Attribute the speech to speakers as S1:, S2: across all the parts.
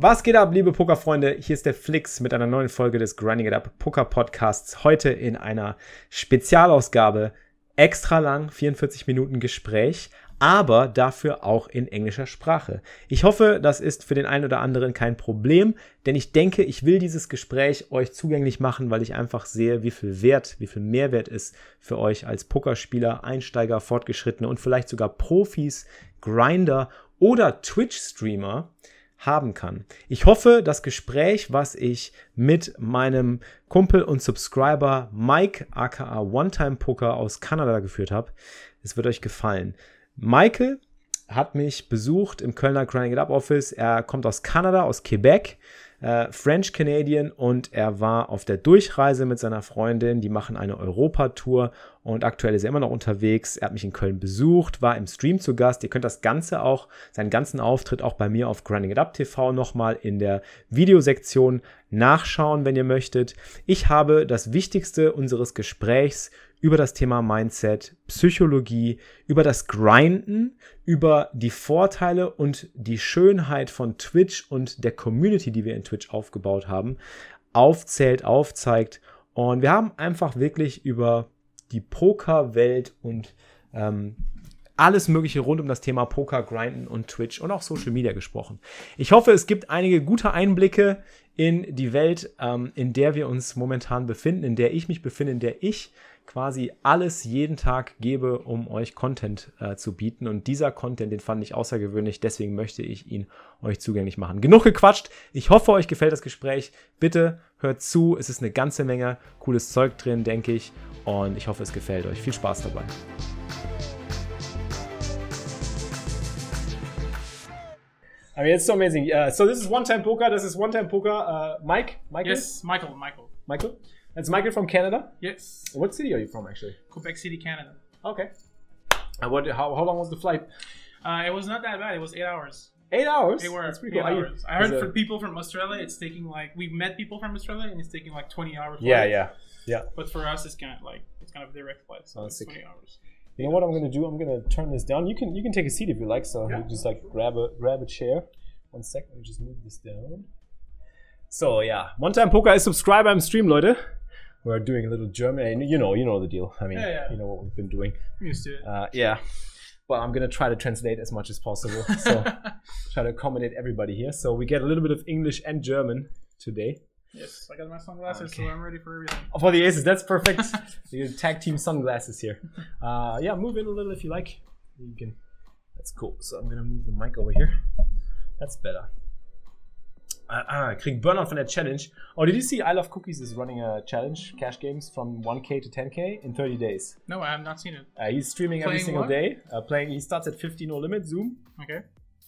S1: Was geht ab, liebe Pokerfreunde? Hier ist der Flix mit einer neuen Folge des Grinding It Up Poker Podcasts. Heute in einer Spezialausgabe. Extra lang, 44 Minuten Gespräch, aber dafür auch in englischer Sprache. Ich hoffe, das ist für den einen oder anderen kein Problem, denn ich denke, ich will dieses Gespräch euch zugänglich machen, weil ich einfach sehe, wie viel Wert, wie viel Mehrwert es für euch als Pokerspieler, Einsteiger, Fortgeschrittene und vielleicht sogar Profis, Grinder oder Twitch-Streamer haben kann. Ich hoffe, das Gespräch, was ich mit meinem Kumpel und Subscriber Mike aka One Time Poker aus Kanada geführt habe, es wird euch gefallen. Michael hat mich besucht im Kölner Grinding It Up Office. Er kommt aus Kanada, aus Quebec äh, French Canadian und er war auf der Durchreise mit seiner Freundin. Die machen eine Europatour und aktuell ist er immer noch unterwegs. Er hat mich in Köln besucht, war im Stream zu Gast. Ihr könnt das Ganze auch, seinen ganzen Auftritt auch bei mir auf Grinding It Up TV nochmal in der Videosektion nachschauen, wenn ihr möchtet. Ich habe das Wichtigste unseres Gesprächs über das Thema Mindset, Psychologie, über das Grinden, über die Vorteile und die Schönheit von Twitch und der Community, die wir in Twitch aufgebaut haben, aufzählt, aufzeigt. Und wir haben einfach wirklich über die Pokerwelt und ähm, alles Mögliche rund um das Thema Poker, Grinden und Twitch und auch Social Media gesprochen. Ich hoffe, es gibt einige gute Einblicke in die Welt, ähm, in der wir uns momentan befinden, in der ich mich befinde, in der ich quasi alles jeden Tag gebe, um euch Content äh, zu bieten. Und dieser Content, den fand ich außergewöhnlich, deswegen möchte ich ihn euch zugänglich machen. Genug gequatscht. Ich hoffe, euch gefällt das Gespräch. Bitte hört zu. Es ist eine ganze Menge cooles Zeug drin, denke ich. Und ich hoffe, es gefällt euch. Viel Spaß dabei. I mean, it's so amazing. Uh, so this is one time poker. This is one time poker. Uh, Mike, Michael.
S2: Yes, Michael, Michael.
S1: Michael. That's Michael from Canada.
S2: Yes.
S1: What city are you from, actually?
S2: Quebec City, Canada.
S1: Okay. And what? How, how long was the flight?
S2: Uh, it was not that bad. It was eight hours.
S1: Eight hours.
S2: Eight, were,
S1: That's pretty cool.
S2: Hours. I heard for people from Australia, it's taking like we've met people from Australia, and it's taking like twenty hours.
S1: Yeah,
S2: flight.
S1: yeah, yeah.
S2: But for us, it's kind of like it's kind of a direct flight, so
S1: Oh,
S2: it's
S1: sick.
S2: twenty hours.
S1: You know what I'm gonna do? I'm gonna turn this down. You can you can take a seat if you like. So
S2: Yeah.
S1: you just like grab a grab a chair. One sec. Let me just move this down. So yeah, one time poker is subscribe I'm stream, Leute. We're doing a little German. and You know, you know the deal. I mean,
S2: Yeah, yeah.
S1: you know what we've been doing.
S2: I'm used to it.
S1: Uh, yeah. but I'm gonna try to translate as much as possible. So try to accommodate everybody here. So we get a little bit of English and German today.
S2: yes, I got my sunglasses,
S1: Okay.
S2: so I'm ready for everything.
S1: Oh, for the aces, that's perfect. the tag team sunglasses here. Uh, yeah, move in a little if you like. You can. That's cool. So I'm gonna move the mic over here. That's better. Ah, ah, ich krieg Burnout von der Challenge. Oh, did you see I Love Cookies is running a challenge, cash games from 1k to 10k in 30 days.
S2: No, I have not seen it.
S1: Uh, he's streaming every single
S2: what?
S1: day. Uh, playing. He starts at 50 no limit Zoom.
S2: Okay.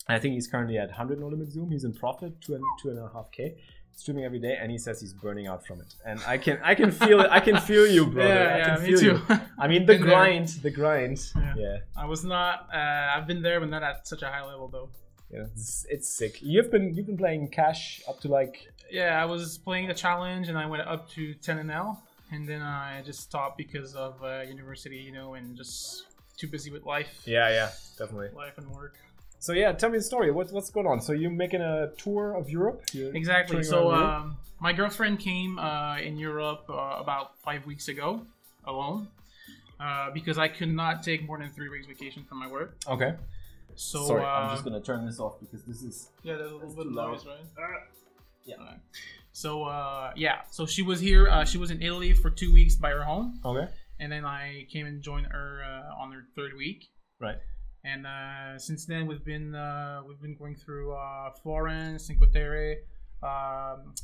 S1: I think he's currently at 100 no limit Zoom. He's in profit, two and two and a half k. Streaming every day, and he says he's burning out from it. And I can, I can feel it. I can feel you, brother.
S2: Yeah,
S1: I
S2: yeah,
S1: can
S2: me
S1: feel
S2: too.
S1: you. I mean, the
S2: Been there.
S1: grind, the grind.
S2: Yeah.
S1: Yeah,
S2: I was not. Uh, I've been there, but not at such a high level though.
S1: Yeah. It's, it's sick. You've been, you've been playing cash up to like.
S2: Yeah, I was playing the challenge, and I went up to 10 and L, and then I just stopped because of uh, university, you know, and just too busy with life.
S1: Yeah, yeah, definitely.
S2: Life and work.
S1: So yeah, tell me the story. What's what's going on? So you're making a tour of Europe? You're
S2: Exactly. So um, my girlfriend came uh, in Europe uh, about five weeks ago, alone, uh, because I could not take more than three weeks vacation from my work.
S1: okay.
S2: So
S1: Sorry,
S2: uh,
S1: I'm just gonna turn this off because this is.
S2: yeah, there's a little bit of
S1: loud.
S2: noise, right?
S1: Yeah.
S2: Alright. So uh, yeah, so she was here. Uh, she was in Italy for two weeks by her home,
S1: Okay.
S2: and then I came and joined her uh, on her third week.
S1: Right.
S2: And uh, since then, we've been uh, we've been going through uh, Florence, Cinque Terre, um,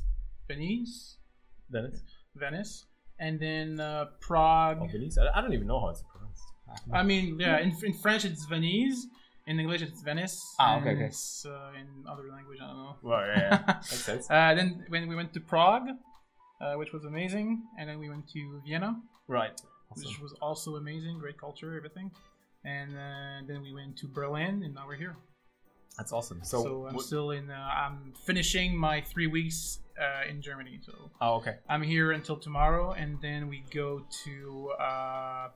S2: Venice,
S1: Venice.
S2: Venice, and then uh, Prague.
S1: Oh, Venice. I, I don't even know how it's pronounced.
S2: I mean, yeah, in, in French it's Venise, In English, it's Venice.
S1: Ah, okay, okay.
S2: It's uh, in other language, I don't know.
S1: Well, yeah, yeah. makes sense.
S2: Uh, then when we went to Prague, uh, which was amazing, and then we went to Vienna,
S1: right.
S2: which was also amazing, great culture, everything. And uh, then we went to Berlin, and now we're here.
S1: That's awesome.
S2: So,
S1: So,
S2: I'm
S1: what-
S2: still in. Uh, I'm finishing my three weeks uh, in Germany. So
S1: oh, okay.
S2: I'm here until tomorrow, and then we go to uh,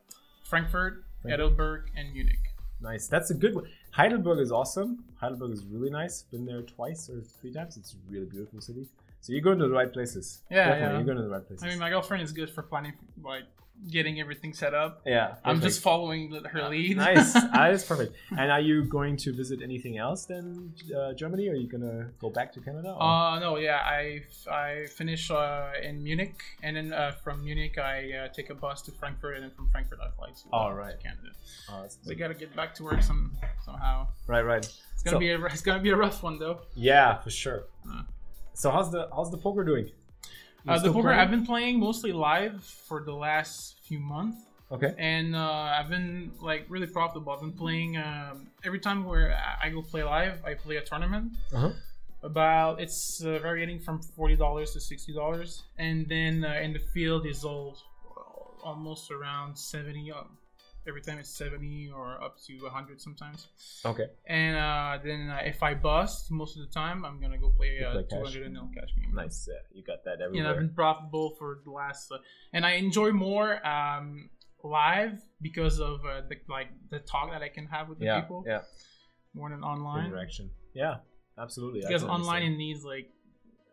S2: Frankfurt, Heidelberg, and Munich.
S1: Nice. That's a good one. Heidelberg is awesome. Heidelberg is really nice. Been there twice or three times. It's a really beautiful city. So you're going to the right places.
S2: Yeah,
S1: Definitely,
S2: yeah.
S1: You're going to the right places.
S2: I mean, my girlfriend is good for planning, like getting everything set up.
S1: yeah.
S2: I'm just following the- her lead.
S1: nice. That is perfect. And are you going to visit anything else than uh, Germany? Or are you gonna go back to Canada? or-
S2: Uh, no, yeah, I I finish uh, in Munich, and then uh, from Munich I uh, take a bus to Frankfurt, and then from Frankfurt I fly to, uh,
S1: All right.
S2: to Canada.
S1: Oh, that's-
S2: So I gotta get back to work some somehow.
S1: right, right.
S2: It's gonna
S1: So-
S2: be a it's gonna be a rough one though.
S1: Yeah, for sure.
S2: Uh.
S1: So how's the how's the poker doing?
S2: Uh, the poker
S1: playing?
S2: I've been playing mostly live for the last few months,
S1: Okay.
S2: and uh, I've been like really profitable. I've been playing um, every time where I- I go play live. I play a tournament.
S1: Uh-huh.
S2: About it's uh, varying from forty dollars to sixty dollars, and then uh, in the field is all almost around seventy. Uh, every time it's seventy or up to hundred sometimes.
S1: Okay.
S2: And uh, then uh, if I bust most of the time, I'm gonna go play a
S1: play
S2: two hundred and nil cash game.
S1: Nice. Yeah, you got that
S2: You
S1: everywhere.
S2: know, I've been profitable for the last, uh, and I enjoy more um, live because of uh, the like the talk that I can have with the
S1: yeah.
S2: people
S1: Yeah.
S2: more than online.
S1: Interaction. Yeah. Absolutely.
S2: Because online it needs like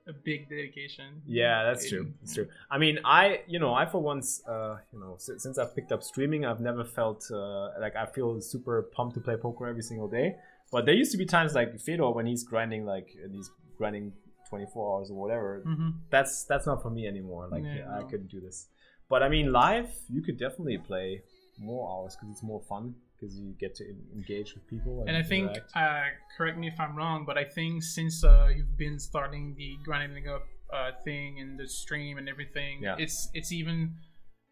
S2: a big dedication.
S1: Yeah, that's true. That's true. I mean, I, you know, I for once, uh, you know, si- since I've picked up streaming, I've never felt uh, like I feel super pumped to play poker every single day. But there used to be times like Fedor when he's grinding, like he's grinding 24 hours or whatever.
S2: Mhm.
S1: That's that's not for me anymore. Like
S2: Yeah,
S1: I
S2: no.
S1: couldn't do this. But I mean, live, you could definitely play more hours because it's more fun because you get to engage with people.
S2: And I think, uh, correct me if I'm wrong, but I think since uh, you've been starting the grinding up uh, thing and the stream and everything,
S1: Yeah.
S2: it's it's even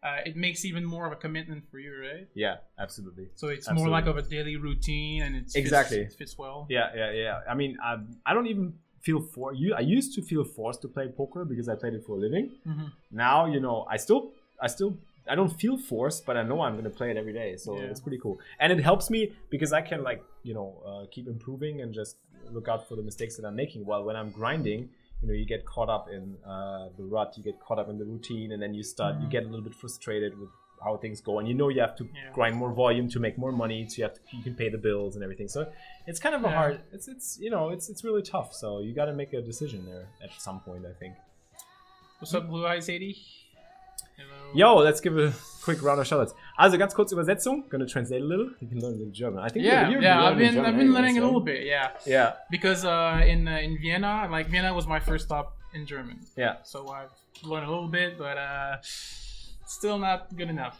S2: uh, it makes even more of a commitment for you, right?
S1: yeah, absolutely.
S2: So it's
S1: Absolutely.
S2: more like of a daily routine, and it's
S1: Exactly.
S2: fits, it fits well.
S1: Yeah, yeah, yeah. I mean, I, I don't even feel for you. I used to feel forced to play poker because I played it for a living.
S2: Mhm.
S1: Now, you know, I still, I still, I don't feel forced, but I know I'm gonna play it every day, so
S2: Yeah.
S1: it's pretty cool. And it helps me because I can like, you know, uh, keep improving and just look out for the mistakes that I'm making. While when I'm grinding, you know, you get caught up in uh, the rut, you get caught up in the routine, and then you start, you
S2: Mhm.
S1: get a little bit frustrated with how things go, and you know you have to
S2: Yeah.
S1: grind more volume to make more money, so you have to you can pay the bills and everything. So it's kind of a
S2: Yeah.
S1: hard. It's it's you know it's it's really tough. So you got to make a decision there at some point, I think.
S2: What's up, Blue Eyes 80?
S1: Yo, let's give a quick round of shoutouts. Also ganz kurz Übersetzung. Gonna translate a little. You can learn a little German. I think
S2: Yeah,
S1: you're,
S2: yeah. I've been
S1: German
S2: I've been learning a little bit, yeah.
S1: Yeah,
S2: Because uh, in uh, in Vienna, like Vienna was my first stop in German,
S1: yeah.
S2: so I've learned a little bit, but uh, still not good enough.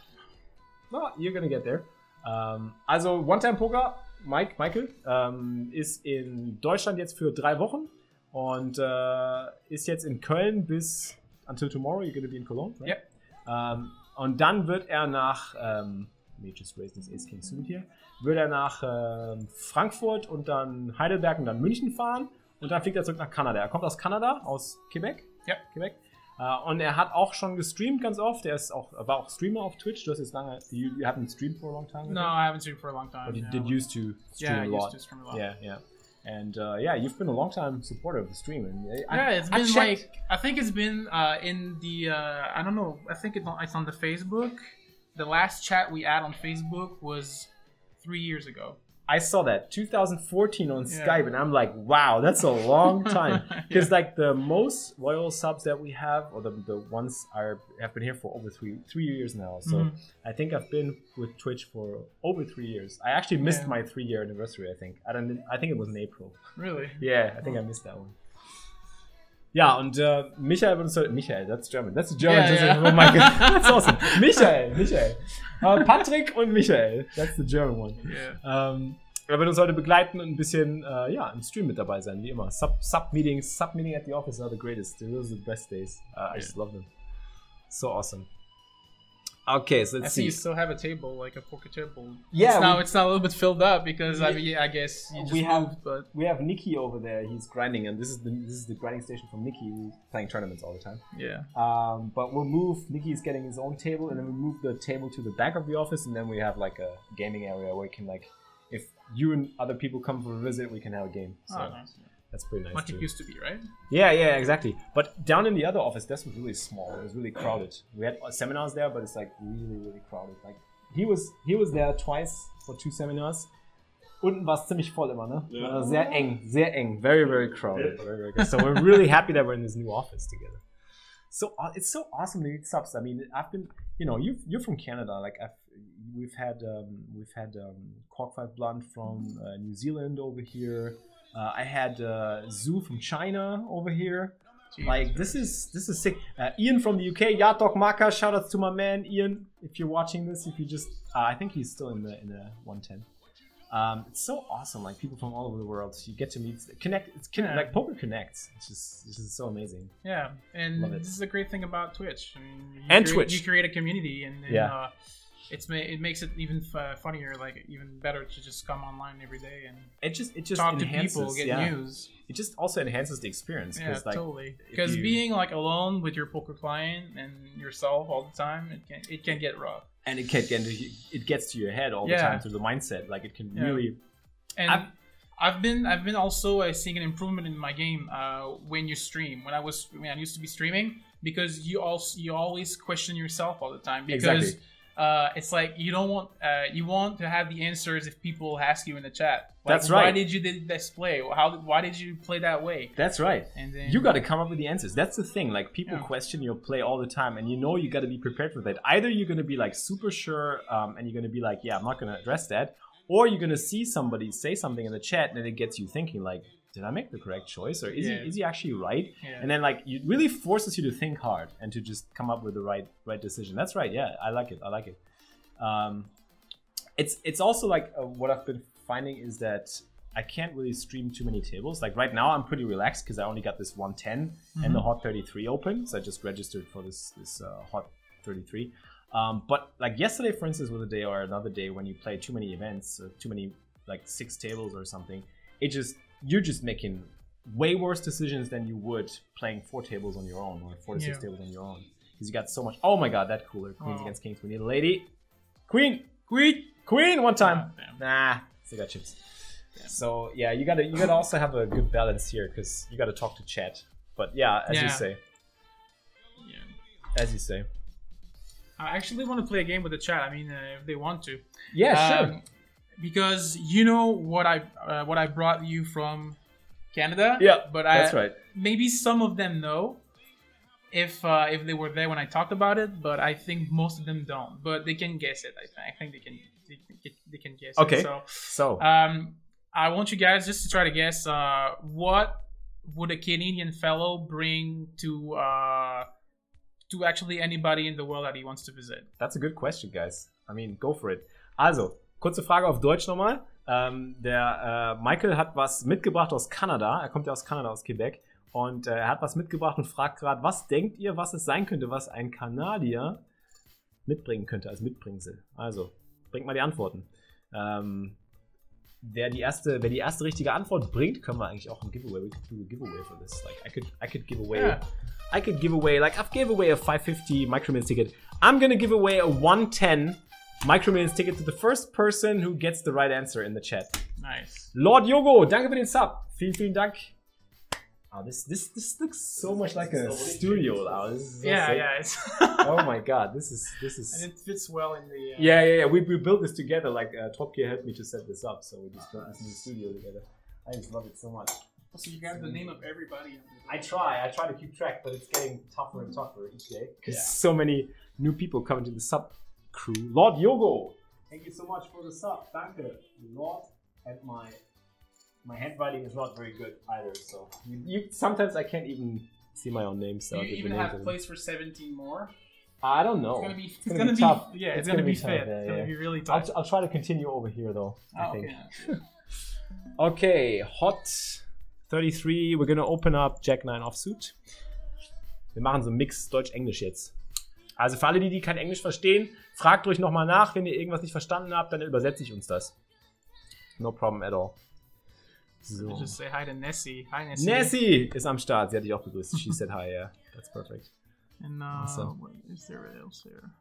S1: No, you're gonna get there. Ähm, also One Time Poker, Mike, Michael, ähm, ist in Deutschland jetzt für drei Wochen und äh, ist jetzt in Köln bis until tomorrow. You're gonna be in Cologne, right?
S2: Yep.
S1: Ähm, und dann wird er nach, ähm, raise this Ace King Suit hier, wird er nach ähm, Frankfurt und dann Heidelberg und dann München fahren und dann fliegt er zurück nach Kanada. Er kommt aus Kanada, aus Quebec.
S2: Ja.
S1: Quebec. Äh, und er hat auch schon gestreamt ganz oft. Er ist auch, war auch Streamer auf Twitch. Du hast jetzt lange, you, you haven't streamed for a long time.
S2: No? I haven't streamed for a long time.
S1: But you
S2: yeah.
S1: did used to stream
S2: yeah, I
S1: a
S2: used
S1: lot.
S2: to stream a lot.
S1: Yeah, yeah. And uh, yeah, you've been a long time supporter of the stream. And I,
S2: Yeah, it's
S1: I
S2: been like I think it's been uh, in the uh, I don't know I think it's on, it's on the Facebook. The last chat we had on Facebook was three years ago.
S1: I saw that 2014 on
S2: Yeah.
S1: Skype, and I'm like, wow, that's a long time.
S2: Yeah.
S1: Because like the most loyal subs that we have, or the, the ones are have been here for over three three years now. So
S2: Mhm.
S1: I think I've been with Twitch for over three years. I actually missed
S2: Yeah.
S1: my three year anniversary. I think I don't. I think it was in April.
S2: Really?
S1: Yeah, I think I missed that one. Ja, und äh, Michael benutzt heute, Michael, that's German. That's the German
S2: Yeah,
S1: translation
S2: yeah.
S1: of Michael. That's awesome. Michael, Michael. Äh, Patrick und Michael. That's the German one.
S2: Yeah.
S1: Ähm, er wird uns heute begleiten und ein bisschen äh, ja, im Stream mit dabei sein, wie immer. Sub, Sub Meetings, Sub Meeting at the office are the greatest. Those are the best days. Uh, I just love them. So awesome. Okay, so let's
S2: see
S1: see.
S2: you still have a table, like a poker table.
S1: Yeah,
S2: it's now it's now a little bit filled up because I mean, I guess you just
S1: We have-
S2: moved, but
S1: We have Nikki over there. He's grinding, and this is the this is the grinding station from Nikki, who's playing tournaments all the time.
S2: yeah,
S1: Um, but we'll move. Nikki is getting his own table, and then we move the table to the back of the office, and then we have like a gaming area where we can like, if you and other people come for a visit, we can have a game. So
S2: oh, nice.
S1: That's pretty nice.
S2: Like
S1: too.
S2: it used to be, right?
S1: Yeah, yeah, exactly. But down in the other office, this was really small. It was really crowded. We had uh, seminars there, but it's like really, really crowded. Like he was, he was there twice for two seminars. Unten war es ziemlich voll immer, ne?
S3: Ja.
S1: War Sehr eng, sehr eng. Very, very crowded. Very, very good. So we're really happy that we're in this new office together. So uh, it's so awesome to meet subs. I mean, I've been, you know, you you're from Canada. Like I've, we've had um, we've had um, Cork Five Blunt from uh, New Zealand over here. Uh, I had uh, Zoo from China over here. Like this is this is sick. Uh, Ian from the UK, Yatok Maka. Shout outs to my man Ian. If you're watching this, if you just, uh, I think he's still in the in the 110. Um, it's so awesome. Like people from all over the world, you get to meet, connect. It's con-
S2: Yeah.
S1: like poker connects. It's just this is so amazing.
S2: Yeah, and this is a great thing about Twitch. I mean, you
S1: And
S2: create,
S1: Twitch.
S2: you create a community, and, and
S1: Yeah.
S2: uh, it's it makes it even f- funnier, like even better to just come online every day and
S1: It just it just
S2: talk to people, get
S1: yeah.
S2: news.
S1: It just also enhances the experience.
S2: Yeah,
S1: like,
S2: totally. Because
S1: you-
S2: being like alone with your poker client and yourself all the time, it can it can get rough.
S1: and it can get into, it gets to your head all the time through the mindset. Like it can
S2: Yeah.
S1: really
S2: And
S1: I've-
S2: I've, been I've been also uh, seeing an improvement in my game uh, when you stream. When I was when I used to be streaming, because you also you always question yourself all the time because.
S1: Exactly.
S2: Uh, it's like you don't want uh, you want to have the answers if people ask you in the chat. Like,
S1: That's
S2: Why did you did this play? How why did you play that way?
S1: That's right.
S2: And then
S1: You got to come up with the answers. That's the thing. Like people
S2: Yeah.
S1: question your play all the time, and you know you got to be prepared for that. Either you're going to be like super sure, um, and you're going to be like, yeah, I'm not going to address that, or you're going to see somebody say something in the chat, and it gets you thinking, like, did I make the correct choice, or is
S2: Yeah.
S1: he is he actually right?
S2: Yeah.
S1: And then like it really forces you to think hard and to just come up with the right right decision. That's right. Yeah, I like it. I like it. Um, it's it's also like uh, what I've been finding is that I can't really stream too many tables. Like right now, I'm pretty relaxed because I only got this 110 and the Hot 33 open, so I just registered for this this uh, Hot 33. Um, but like yesterday, for instance, was a day or another day when you play too many events, too many like six tables or something. It just you're just making way worse decisions than you would playing four tables on your own or four to six
S2: Yeah.
S1: tables on your own because you got so much. Oh my god, that cooler queens
S2: Oh.
S1: against kings. We need a lady. Queen, queen, queen. One time.
S2: Ah.
S1: Nah, still got chips. So yeah, you gotta you gotta also have a good balance here because you gotta talk to chat. But yeah, as you say,
S2: Yeah.
S1: as you say.
S2: I actually want to play a game with the chat. I mean, uh, if they want to.
S1: Yeah, sure.
S2: Because you know what I uh, what I brought you from Canada.
S1: Yeah,
S2: but I,
S1: That's right.
S2: Maybe some of them know if uh, if they were there when I talked about it, but I think most of them don't. But they can guess it. I think I think they can they, can- they can guess
S1: Okay.
S2: it. So
S1: So
S2: um, I want you guys just to try to guess uh, what would a Canadian fellow bring to uh, to actually anybody in the world that he wants to visit.
S1: That's a good question, guys. I mean, go for it. Also, kurze Frage auf Deutsch nochmal. Ähm, der äh, Michael hat was mitgebracht aus Kanada. Er kommt ja aus Kanada, aus Quebec. Und äh, er hat was mitgebracht und fragt gerade, was denkt ihr, was es sein könnte, was ein Kanadier mitbringen könnte als Mitbringsel? Also, bringt mal die Antworten. Ähm, wer, die erste, wer die erste richtige Antwort bringt, können wir eigentlich auch ein Giveaway. We could do a giveaway for this. Like, I could, I could give away.
S2: Yeah.
S1: I could give away, like, I've gave away a 550 Micromills ticket. I'm gonna give away a 110 Micromills ticket to the first person who gets the right answer in the chat.
S2: Nice.
S1: Lord Yogo, danke für den Sub. Vielen, vielen Dank. Oh, this, this, this looks so much like a studio now. This is so
S2: Yeah,
S1: sick.
S2: yeah. It's
S1: Oh my god, this is, this is.
S2: and it fits well in the. Uh,
S1: Yeah, yeah, yeah. We, we built this together. Like uh, Top Gear helped me to set this up, so we just built this new studio together. I just love it so much.
S2: So you got the name of everybody.
S1: I try, I try to keep track, but it's getting tougher and tougher each day because
S2: Yeah.
S1: so many new people coming to the sub crew. Lord Yogo, thank you so much for the sub. Danke, Lord. And my my handwriting is not very good either, so you, you sometimes I can't even see my own name. So
S2: Do
S1: I'll
S2: you
S1: give
S2: even
S1: the
S2: have
S1: of
S2: place for 17 more?
S1: I don't know.
S2: It's gonna be. It's,
S1: gonna
S2: gonna,
S1: be
S2: be,
S1: tough.
S2: Yeah,
S1: It's
S2: it's,
S1: gonna
S2: gonna,
S1: be
S2: be
S1: tough,
S2: fit.
S1: yeah,
S2: it's gonna
S1: yeah.
S2: be really
S1: I'll,
S2: tough.
S1: I'll try to continue over here though. I
S2: Oh,
S1: think.
S2: okay.
S1: Okay, Hot 33. We're gonna open up Jack 9 Offsuit. Wir machen so einen Mix Deutsch-Englisch jetzt. Also für alle, die, die kein Englisch verstehen, fragt ruhig nochmal nach. Wenn ihr irgendwas nicht verstanden habt, dann übersetze ich uns das. No problem at all. So.
S2: Just say hi to Nessie. Hi Nessie.
S1: Nessie ist am Start. Sie hat dich auch begrüßt. She said hi, yeah. That's perfect.
S2: And uh,
S1: Awesome.
S2: what is there else there?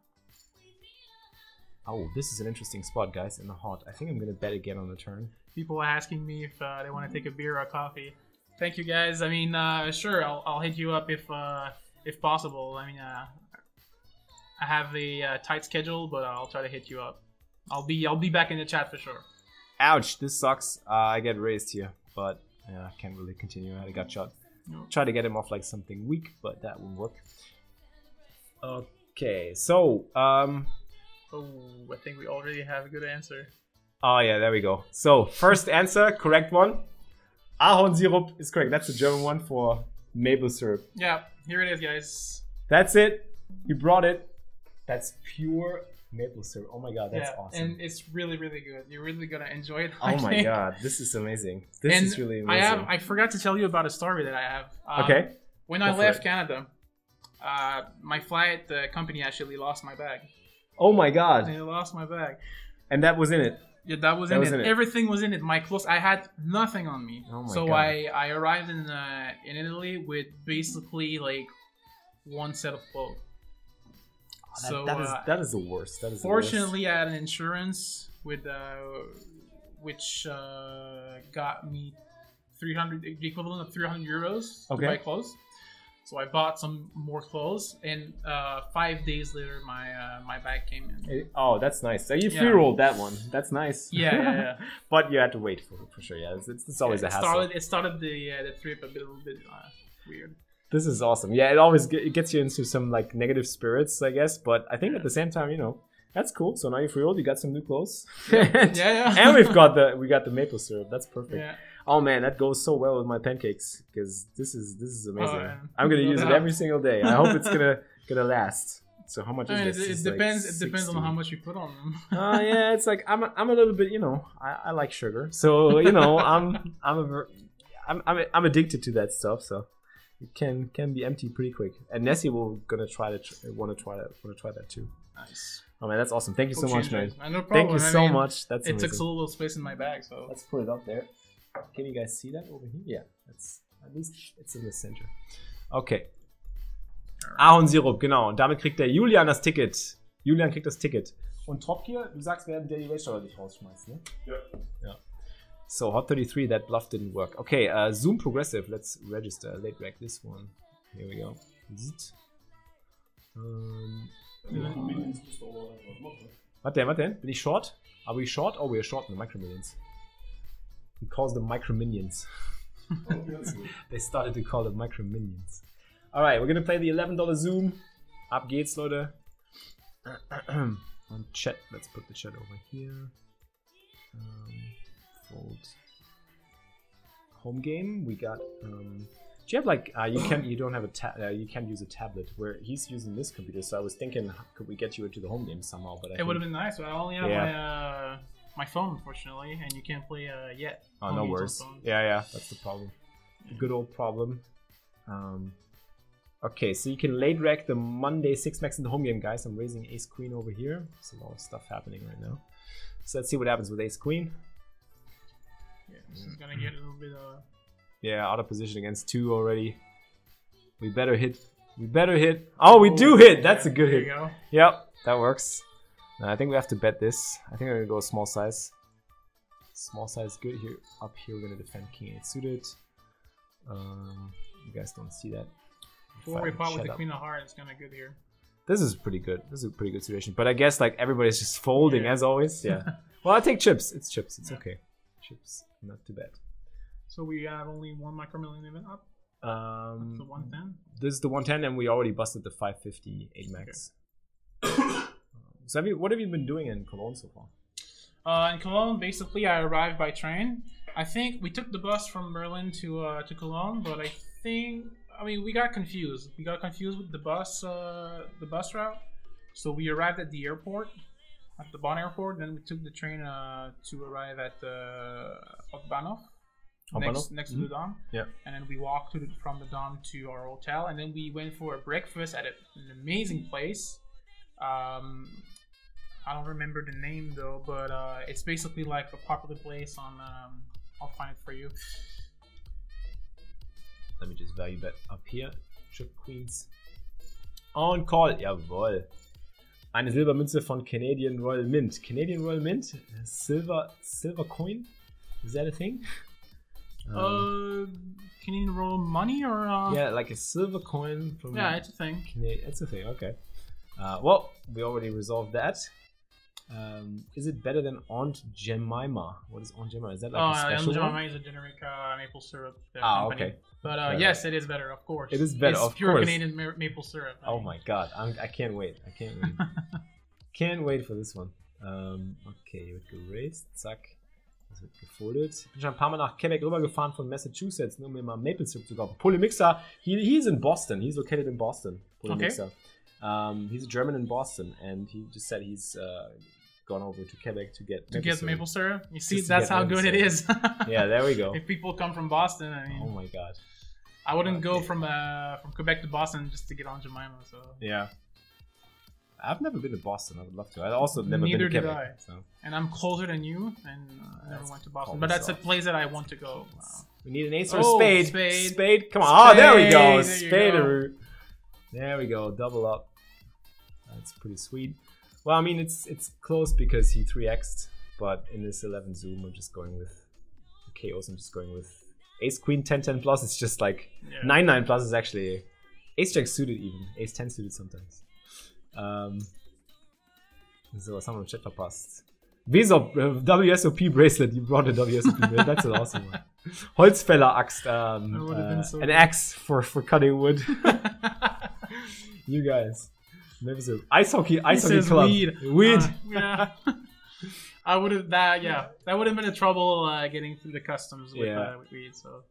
S1: Oh, this is an interesting spot, guys, in the hot. I think I'm gonna bet again on the turn.
S2: People are asking me if uh, they want to take a beer or a coffee. Thank you guys. I mean, uh, sure, I'll, I'll hit you up if uh, if possible. I mean, uh, I have a uh, tight schedule, but I'll try to hit you up. I'll be I'll be back in the chat for sure.
S1: Ouch, this sucks. Uh, I get raised here, but yeah, I can't really continue. I got shot.
S2: No.
S1: Try to get him off like something weak, but that won't work. Okay, so um,
S2: Oh, I think we already have a good answer.
S1: oh yeah, there we go. So first answer, correct one. Ahornsirup is correct. That's the German one for maple syrup.
S2: Yeah, here it is, guys.
S1: That's it. You brought it. That's pure maple syrup. Oh my god, that's
S2: yeah,
S1: awesome.
S2: and it's really really good. You're really gonna enjoy it.
S1: oh my
S2: think.
S1: god, this is amazing. This
S2: and
S1: is really
S2: I
S1: amazing.
S2: have I forgot to tell you about a story that I have. Um,
S1: okay.
S2: When
S1: Go
S2: I left
S1: it.
S2: Canada, uh, my flight the company actually lost my bag.
S1: Oh my god.
S2: They lost my bag.
S1: And that was in it.
S2: Yeah, that was,
S1: That
S2: in,
S1: was
S2: it.
S1: in it.
S2: Everything was in it. My clothes. I had nothing on me.
S1: Oh my
S2: so
S1: God.
S2: I I arrived in uh, in Italy with basically like one set of clothes.
S1: That,
S2: so
S1: that is
S2: uh,
S1: that is the worst. That is the worst.
S2: fortunately, I had an insurance with uh, which uh, got me three hundred the equivalent of three hundred euros
S1: Okay.
S2: to buy clothes. So I bought some more clothes, and uh, five days later, my uh, my bag came in.
S1: Eh, Oh, that's nice. So you
S2: Yeah.
S1: free rolled that one. That's nice.
S2: Yeah, yeah, yeah.
S1: but you had to wait for for sure. Yeah, it's, it's, it's always
S2: it
S1: a hassle.
S2: started it started the uh, the trip a bit a little bit uh, weird.
S1: This is awesome. Yeah, it always get, it gets you into some like negative spirits, I guess. But I think at the same time, you know, that's cool. So now you're free rolled. You got some new clothes.
S2: Yeah, yeah.
S1: and we've got the we got the maple syrup. That's perfect.
S2: Yeah.
S1: Oh man, that goes so well with my pancakes because this is this is amazing.
S2: yeah.
S1: I'm gonna use it every single day. I hope it's gonna gonna last. So how much
S2: I mean, it,
S1: is this?
S2: it
S1: like
S2: depends. it depends on how much you put on them.
S1: Uh, yeah, it's like I'm a, I'm a little bit, you know, I, I like sugar, so you know, I'm I'm a, I'm I'm addicted to that stuff, so it can can be empty pretty quick. And Nessie will gonna try to tr- want to try that want to try that too.
S2: nice.
S1: Oh man, that's awesome. Thank you so
S2: We'll
S1: much, man.
S2: No problem.
S1: Thank you
S2: I
S1: so
S2: mean,
S1: much. That's
S2: It
S1: amazing.
S2: took a little space in my bag, so
S1: Let's put it up there. Can you guys see that over here? Yeah, that's at least it's in the center. Okay. Ahornsirup, genau. Und damit kriegt der Julian das Ticket. Julian kriegt das Ticket. Und Topgear, du sagst, wer der die Race dich rausschmeißt, ne?
S3: Ja.
S1: Ja. So, Hot 33, that bluff didn't work. Okay, uh, Zoom Progressive, let's register. Late reg this one. Here we go.
S3: Aber was machen.
S1: warte, warte, bin ich short? Are we short? Oh, we're short in the Micro Minions. He calls them Micro Minions. They started to call them Micro Minions. Alright, we're gonna play the $11 Zoom. Ab geht's, Leute. Und Chat, let's put the chat over here. Um, fold. Home game, we got. Um, do you have like uh, you can you don't have a ta- uh, you can't use a tablet where he's using this computer so I was thinking could we get you into the home game somehow but I
S2: it
S1: think-
S2: would have been nice. But I only have
S1: Yeah.
S2: my uh, my phone, unfortunately, and you can't play uh, yet.
S1: Oh, no worries. Yeah, yeah, that's the problem. The good old problem. Um, okay, so you can late reg the Monday six max in the home game, guys. I'm raising ace queen over here. There's a lot of stuff happening right now. So let's see what happens with ace queen.
S2: Yeah, gonna get a little bit. Uh,
S1: Yeah, out of position against two already. We better hit. We better hit. Oh, we do hit. That's a good
S2: there
S1: hit.
S2: you go.
S1: Yep, that works. Now, I think we have to bet this. I think we're gonna go small size. Small size good here. Up here, we're gonna defend king eight suited. Um, you guys don't see that.
S2: Before we pot with the
S1: up.
S2: queen of hearts, it's gonna good here.
S1: This is pretty good. This is a pretty good situation. But I guess like everybody's just folding
S2: Yeah.
S1: as always. Yeah. well, I take chips. It's chips. It's
S2: Yeah.
S1: okay. Chips, not too bad.
S2: So we have only one micromillion limit up.
S1: Um,
S2: one ten.
S1: this is the 110, and we already busted the 550 8 max. so have you, what have you been doing in Cologne so far?
S2: Uh, in Cologne, basically, I arrived by train. I think we took the bus from Berlin to uh, to Cologne, but I think I mean we got confused. We got confused with the bus uh, the bus route. So we arrived at the airport, at the Bonn airport. Then we took the train uh, to arrive at
S1: Hauptbahnhof?
S2: next next to the Dom.
S1: Yeah.
S2: And then we walked to the, from the Dom to our hotel, and then we went for a breakfast at a, an amazing place. Um, I don't remember the name though, but uh, it's basically like a popular place on. Um, I'll find it for you.
S1: Let me just value bet up here. Chip Queens. On Call. Jawohl. Eine Silbermünze von Canadian Royal Mint. Canadian Royal Mint? Silver, silver coin? Is that a thing? Um,
S2: Uh, Canadian Royal Money or uh,
S1: yeah, like a silver coin from
S2: yeah, it's a thing.
S1: Canadian. It's a thing, okay. Uh, well, we already resolved that. Um, is it better than Aunt Jemima? What is Aunt Jemima? Is that like
S2: oh,
S1: a
S2: uh,
S1: special
S2: Elton John
S1: one?
S2: is a generic uh, maple syrup. uh,
S1: Ah,
S2: company.
S1: okay.
S2: But uh, yes, it is better, of course.
S1: It is better,
S2: It's
S1: of
S2: pure
S1: course.
S2: Canadian ma- maple syrup. I
S1: Oh
S2: mean.
S1: my god, I'm, I can't wait. I can't wait. can't wait for this one. Ähm, okay, wird geraced, zack. Das wird gefoldet. Ich bin schon ein paar Mal nach Quebec rübergefahren von Massachusetts, nur um mir mal Maple Syrup zu kaufen. Polymixer, he, he's in Boston. He's located in Boston. Polymixer. Um, he's a German in Boston, and he just said he's uh, gone over to Quebec to get
S2: To
S1: maple
S2: get
S1: syrup.
S2: maple syrup, you see,
S1: Just
S2: that's how
S1: maple
S2: good it is.
S1: Yeah, there we go.
S2: if people come from Boston, I mean,
S1: Oh my god.
S2: I wouldn't go
S1: Okay.
S2: from uh, from Quebec to Boston just to get Aunt Jemima. So
S1: Yeah. I've never been to Boston. I would love to. I also never
S2: Neither
S1: been to
S2: did
S1: Quebec.
S2: I.
S1: So.
S2: and I'm closer than you, and uh, never went to Boston. But that's a place that I want to go. Wow.
S1: We need an ace or a
S2: Oh,
S1: spade.
S2: spade.
S1: Spade. Come on. Oh, there we go.
S2: Spade. There you go.
S1: Spaderoo. There we go. Double up. That's pretty sweet. Well, I mean, it's it's close because he 3x'd, but in this 11 zoom, I'm just going with chaos. I'm just going with ace queen 10 10 plus. It's just like
S2: Yeah.
S1: 9 9 plus is actually ace jack suited even. Ace 10 suited sometimes. Um, so, was haben wir im Chat verpasst? WSOP, äh, WSOP Bracelet, you brought a WSOP Bracelet. That's an awesome one. Holzfäller Axt, um,
S2: That would've been
S1: uh,
S2: so
S1: an
S2: good.
S1: axe for, for cutting wood. you guys. Never so. Ice hockey, ice
S2: He
S1: hockey club.
S2: weed.
S1: Weed.
S2: Uh, yeah. I would have that. Yeah, that would have been a trouble uh, getting through the customs with,
S1: Yeah.
S2: uh, with weed. So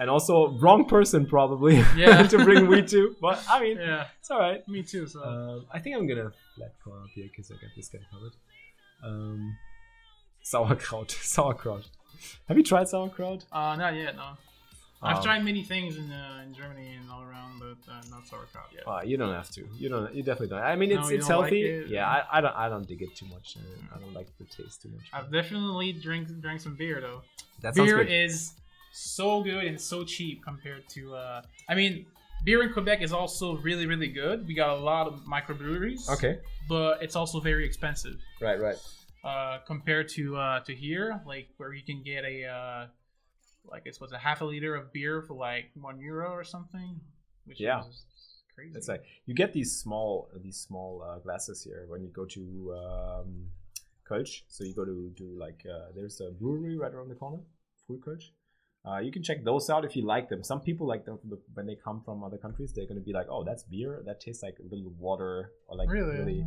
S1: and also, wrong person probably
S2: Yeah.
S1: to bring weed to. But I mean,
S2: yeah,
S1: it's alright.
S2: me too. So
S1: Um, I think I'm gonna flat call up here because I got this guy covered. Um, sauerkraut. sauerkraut. Have you tried sauerkraut?
S2: uh, not yet. No, I've
S1: Um,
S2: tried many things in uh, in Germany and all around, but uh, not sauerkraut yet.
S1: Uh, you don't have to. You don't. You definitely don't. I mean, it's
S2: you
S1: it's
S2: don't like
S1: healthy.
S2: it?
S1: yeah, I, I don't. I don't dig it too much. Uh, I don't like the taste too much.
S2: I've definitely drank drank some beer though.
S1: that
S2: beer
S1: good.
S2: is so good and so cheap compared to. Uh, I mean, beer in Quebec is also really really good. We got a lot of microbreweries.
S1: okay.
S2: but it's also very expensive.
S1: Right. Right.
S2: uh, compared to uh, to here, like where you can get a uh, like it's what's a half a liter of beer for like one euro or something, which
S1: Yeah.
S2: is crazy.
S1: It's like you get these small these small uh, glasses here when you go to um, Kölsch. So you go to do like uh, there's a brewery right around the corner, Früh Kölsch. Uh, you can check those out if you like them. Some people like them the, when they come from other countries. They're gonna be like, "Oh, that's beer. That tastes like a little water or like
S2: really,
S1: really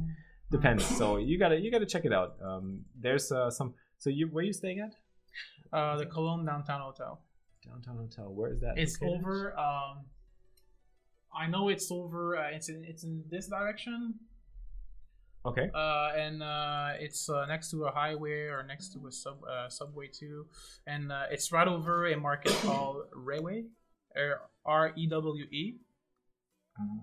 S1: depends." so you gotta you gotta check it out. Um, there's uh, some. So you where you staying at?
S2: uh, the Cologne downtown hotel.
S1: Downtown hotel. Where is that?
S2: It's
S1: located?
S2: over. Um, I know it's over. Uh, it's in it's in this direction,
S1: Okay.
S2: uh, and uh, it's uh, next to a highway or next to a sub uh, subway too, and uh, it's right over a market called Railway, R E W E.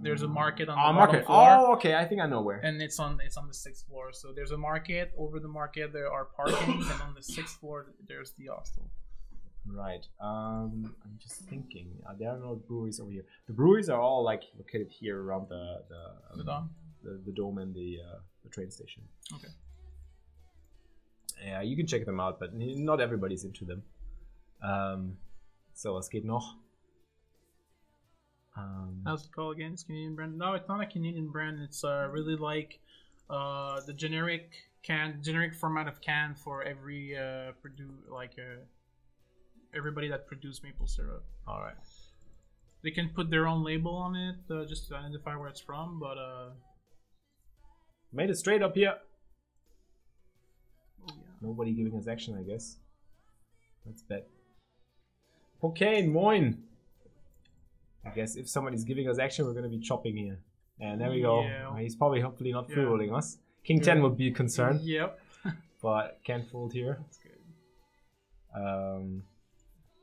S2: There's a market on the
S1: Oh, market.
S2: floor.
S1: Oh, okay. I think I know where.
S2: and it's on it's on the sixth floor. So there's a market. Over the market, there are parkings, and on the sixth floor, there's the hostel.
S1: Right. Um, I'm just thinking. Uh, there are no breweries over here. The breweries are all like located here around the the um,
S2: The dome.
S1: The, the dome and the uh, the train station.
S2: Okay.
S1: Yeah, you can check them out, but not everybody's into them. Um, so was geht noch? Um,
S2: How's it called again? It's Canadian brand. No, it's not a Canadian brand. It's uh, really like uh, the generic can, generic format of can for every uh, produ- like uh, everybody that produce maple syrup.
S1: all right.
S2: They can put their own label on it uh, just to identify where it's from, but uh,
S1: Made it straight up here.
S2: oh, yeah.
S1: Nobody giving us action, I guess. That's bad. Cocaine, moin. I guess if somebody's giving us action, we're gonna be chopping here. And there we go.
S2: Yeah.
S1: He's probably hopefully not
S2: Yeah.
S1: free rolling us. King 10 would be a concern,
S2: Yep.
S1: but can't fold here.
S2: That's good.
S1: Um,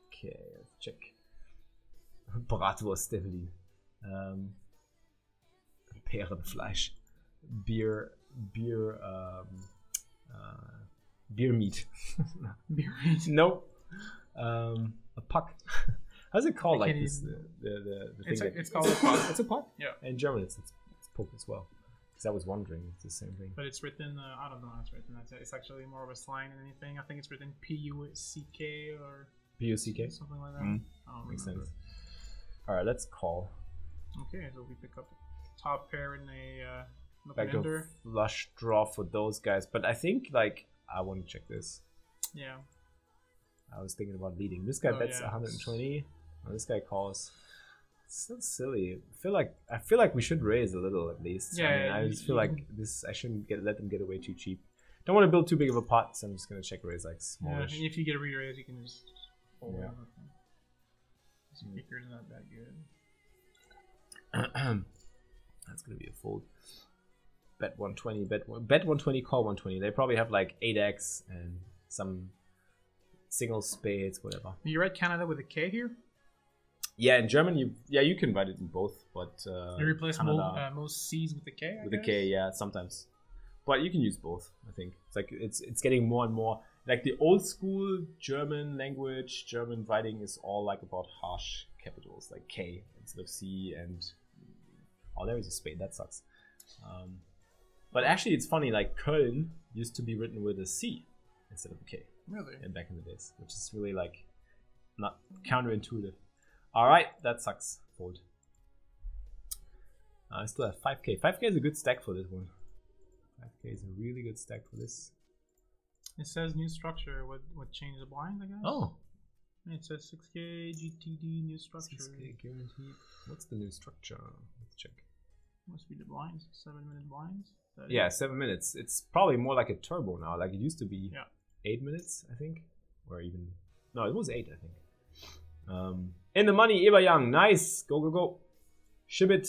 S1: okay, let's check. Bratwurst, Devlin. Um, Bärenfleisch. Beer beer um, uh, beer meat.
S2: Beer meat.
S1: nope. Um, a puck. How's it called?
S2: I
S1: Like this, the,
S2: even-
S1: the, the, the
S2: It's
S1: thing
S2: a- it's called a puck.
S1: It's a puck.
S2: Yeah.
S1: In German, it's, it's, it's poke as well. Because I was wondering, it's the same thing.
S2: But it's written. Uh, I don't know how it's written. It's, it's actually more of a slang than anything. I think it's written P U C K or
S1: P U C K.
S2: something like that.
S1: Mm.
S2: I don't
S1: Makes
S2: remember.
S1: sense. All right, let's call.
S2: Okay, so we pick up top pair in a uh,
S1: Back
S2: a
S1: flush draw for those guys. But I think, like, I want to check this.
S2: Yeah.
S1: I was thinking about leading. This guy
S2: Oh,
S1: bets
S2: yeah.
S1: 120. Oh, this guy calls. It's so silly. I feel like I feel like we should raise a little at least. I,
S2: Yeah,
S1: I just feel like this. I shouldn't get let them get away too cheap. Don't want to build too big of a pot, so I'm just gonna check raise like
S2: Yeah,
S1: smallish.
S2: and if you get a re-raise, you can just fold
S1: Yeah.
S2: This
S1: Mm.
S2: kicker's not that good.
S1: That's gonna be a fold. Bet 120. Bet bet 120. Call 120. They probably have like 8x and some single spades, whatever.
S2: You write Canada with a K here.
S1: Yeah, in German, you yeah you can write it in both, but uh,
S2: you replace
S1: Canada-
S2: mo- uh, most C's with a K. I
S1: with a
S2: guess?
S1: K, yeah, sometimes. But you can use both. I think it's like it's it's getting more and more like the old school German language. German writing is all like about harsh capitals, like K instead of C, and oh, there is a spade. That sucks. Um, but actually, it's funny. Like Köln used to be written with a C instead of a K
S2: Really?
S1: in back in the days, which is really like not counterintuitive. All right, that sucks. Fold. Uh, I still have 5k. 5k is a good stack for this one. 5k is a really good stack for this.
S2: It says new structure. What what changed the blind? I guess.
S1: Oh,
S2: It says 6K GTD new structure.
S1: 6k guaranteed. What's the new structure? Let's check.
S2: Must be the blinds. Seven minute blinds. That
S1: Yeah, seven minutes. It's probably more like a turbo now. Like it used to be
S2: Yeah.
S1: eight minutes, I think, or even no, it was eight, I think. Um, in the money, Eva Young, nice, go go go, ship it.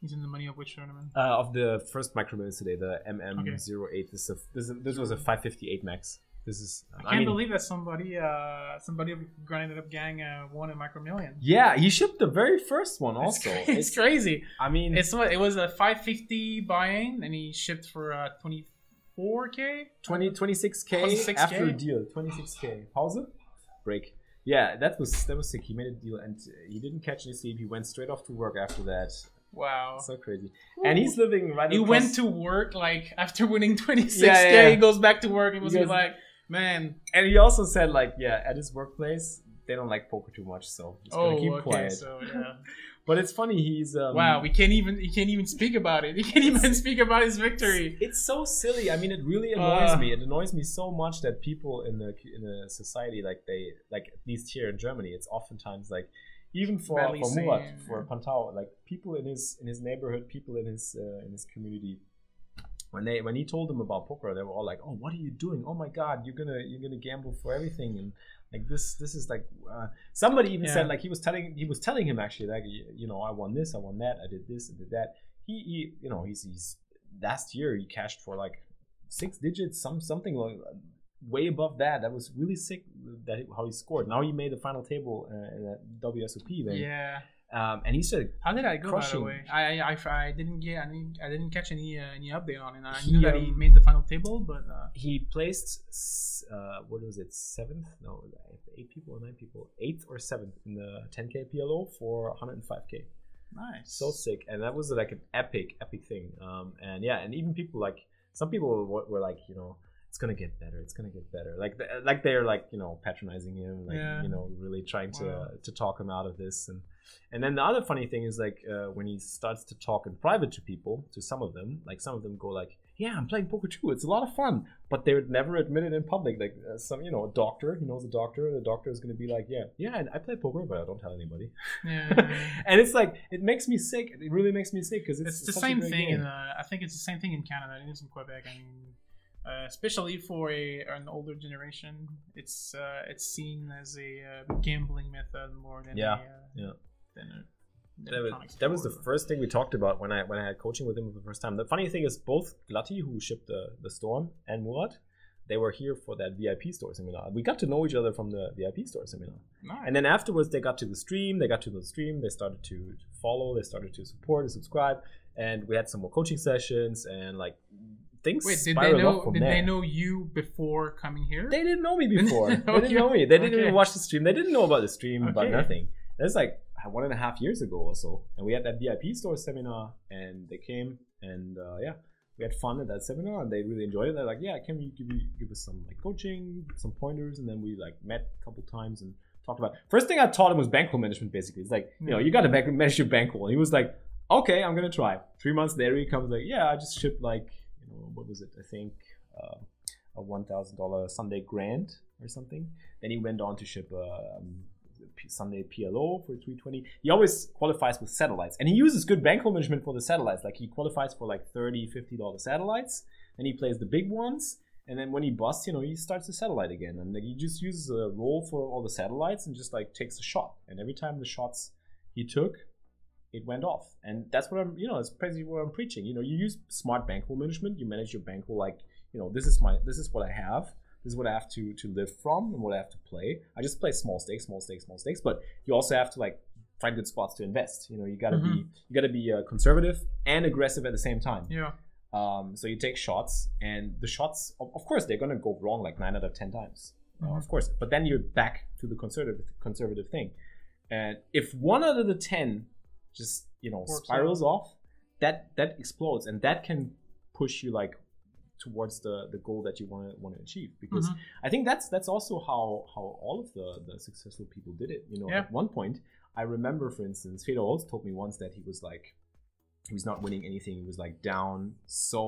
S2: He's in the money of which tournament?
S1: Uh, of the first micro minutes today, the MM08. This is a, this, is, this was a 558 max. This is.
S2: I can't believe that somebody, uh, somebody grinded up gang uh, won a micro million.
S1: Yeah, he shipped the very first one. Also,
S2: it's, cra- it's crazy.
S1: I mean,
S2: It's what it was a 550 buy-in, and he shipped for uh, 24k.
S1: 20, 26k,
S2: 26K?
S1: after a deal. 26k. Pause. Break. Yeah, that was that was sick. He made a deal and he didn't catch any sleep. He went straight off to work after that.
S2: Wow.
S1: So crazy. And he's living right.
S2: he
S1: across-
S2: went to work like after winning 26k.
S1: Yeah, yeah.
S2: He goes back to work and was
S1: goes-
S2: like, "Man,
S1: And he also said like, yeah, at his workplace they don't like poker too much, so he's gonna
S2: oh,
S1: keep
S2: okay,
S1: quiet.
S2: so yeah."
S1: But it's funny. He's um,
S2: wow, we can't even he can't even speak about it. He can't even speak about his victory.
S1: It's so silly. I mean, it really annoys
S2: Uh.
S1: me. It annoys me so much that people in the in the society, like they, like at least here in Germany, it's oftentimes like, even for for Murat, for. Pantau, like people in his in his neighborhood, people in his uh, in his community, when they when he told them about poker, they were all like, "Oh, what are you doing? Oh my God, you're gonna you're gonna gamble for everything." And like this this is like uh, somebody even
S2: Yeah.
S1: said like he was telling he was telling him actually like you know I won this, I won that, I did this, I did that. He, he you know he's he's last year he cashed for like six digits, some something like way above that. That was really sick. That how he scored. Now he made the final table uh, in WSOP thing.
S2: Yeah.
S1: Um, and he said,
S2: How did I go
S1: Crushing.
S2: by the way? I, I, I, didn't get any I didn't catch any uh, any update on it. I knew
S1: He,
S2: that he
S1: um,
S2: made the final table, but uh,
S1: he placed uh, what was it seventh? No, eight people or nine people, eighth or seventh in the 10k PLO for 105k.
S2: nice.
S1: so sick and that was like an epic epic thing um and yeah and even people like some people were, were like you know it's gonna get better it's gonna get better like like they're like you know patronizing him like
S2: Yeah.
S1: you know really trying to
S2: Wow.
S1: to talk him out of this and and then the other funny thing is like uh, when he starts to talk in private to people to some of them like some of them go like yeah i'm playing poker too it's a lot of fun but they would never admit it in public like uh, some you know a doctor he knows a doctor and the doctor is going to be like yeah yeah I- i play poker but i don't tell anybody
S2: yeah.
S1: and it's like it makes me sick. It really makes me sick because it's,
S2: it's the same thing in uh, I think it's the same thing in Canada. It is in Quebec. I mean, uh, especially for a an older generation, it's uh, it's seen as a uh, gambling method more than
S1: Yeah,
S2: a, uh,
S1: yeah.
S2: Than a
S1: that was, that was the first thing we talked about when I when I had coaching with him for the first time. The funny thing is both Glatti, who shipped the the storm, and Murat, they were here for that VIP store seminar. We got to know each other from the VIP store seminar.
S2: Nice.
S1: And then afterwards, they got to the stream. They got to the stream. They started to, follow. They started to support and subscribe. And we had some more coaching sessions and like things
S2: Wait, did they know? Did
S1: there.
S2: they know you before coming here?
S1: They didn't know me before. they didn't know me. They didn't
S2: Okay.
S1: even watch the stream. They didn't know about the stream, about nothing. That's like one and a half years ago or so. And we had that VIP store seminar, and they came, and uh, yeah, we had fun at that seminar, and they really enjoyed it. They're like, "Yeah, can we give you give us some like coaching, some pointers?" And then we like met a couple times and talked about. First thing I taught him was bankroll management. Basically, it's like you know you got to bank- manage your bankroll. And he was like, "Okay, I'm gonna try." Three months later, he comes like, "Yeah, I just shipped like you know what was it? I think." Uh, a one thousand dollar Sunday Grand or something. Then he went on to ship a um, Sunday PLO for three twenty. He always qualifies with satellites, and he uses good bankroll management for the satellites. Like he qualifies for like 30 50 dollar satellites, and he plays the big ones. And then when he busts, you know, he starts the satellite again, and like, he just uses a roll for all the satellites and just like takes a shot. And every time the shots he took, it went off. And that's what I'm, you know, that's basically what I'm preaching. You know, you use smart bankroll management. You manage your bankroll like, you know, this is my, this is what I have. This is what I have to to live from and what I have to play. I just play small stakes, small stakes, small stakes. But you also have to like find good spots to invest. You know, you gotta be, you gotta be uh, conservative and aggressive at the same time.
S2: Yeah.
S1: Um, so you take shots, and the shots, of, of course, they're gonna go wrong like nine out of ten times, uh,
S2: Mhm.
S1: of course. But then you're back to the conservative conservative thing, and if one out of the ten just you know
S2: Works
S1: spirals off, that that explodes, and that can push you like towards the the goal that you want to want to achieve. Because
S2: Mhm.
S1: I think that's that's also how how all of the the successful people did it. You know,
S2: Yeah.
S1: at one point, I remember, for instance, Fedor also told me once that he was like he was not winning anything. He was like down so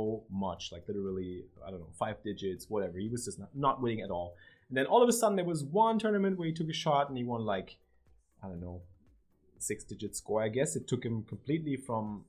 S1: much, like literally, I don't know, five digits, whatever. He was just not, not winning at all. And then all of a sudden, there was one tournament where he took a shot and he won like, I don't know, six digit score. I guess it took him completely from